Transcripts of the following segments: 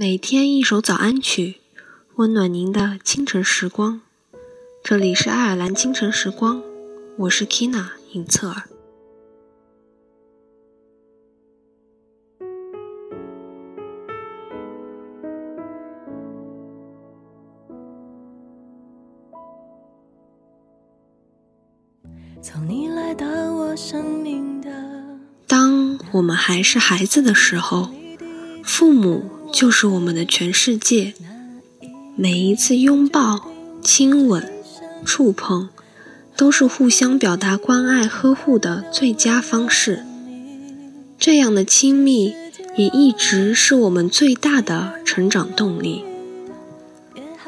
每天一首早安曲，温暖您的清晨时光。这里是爱尔兰清晨时光，我是 Kina 尹策尔。当我们还是孩子的时候，父母就是我们的全世界。每一次拥抱、亲吻、触碰，都是互相表达关爱、呵护的最佳方式。这样的亲密，也一直是我们最大的成长动力。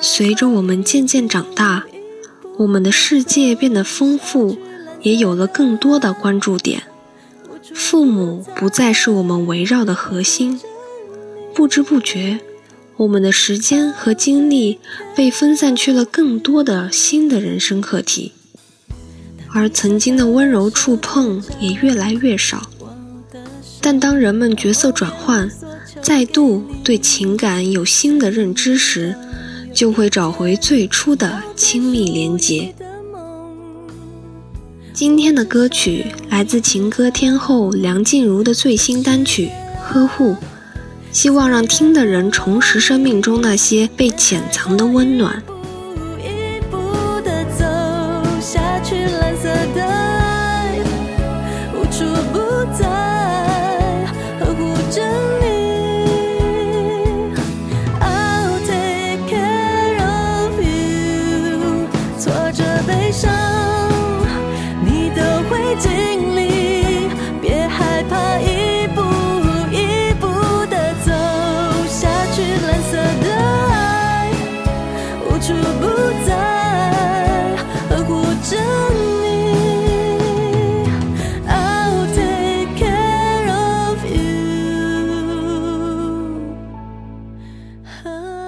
随着我们渐渐长大，我们的世界变得丰富。也有了更多的关注点，父母不再是我们围绕的核心。不知不觉，我们的时间和精力被分散去了更多的新的人生课题，而曾经的温柔触碰也越来越少。但当人们角色转换，再度对情感有新的认知时，就会找回最初的亲密连结。今天的歌曲来自情歌天后梁静茹的最新单曲《呵护》，希望让听的人重拾生命中那些被潜藏的温暖。挫折悲伤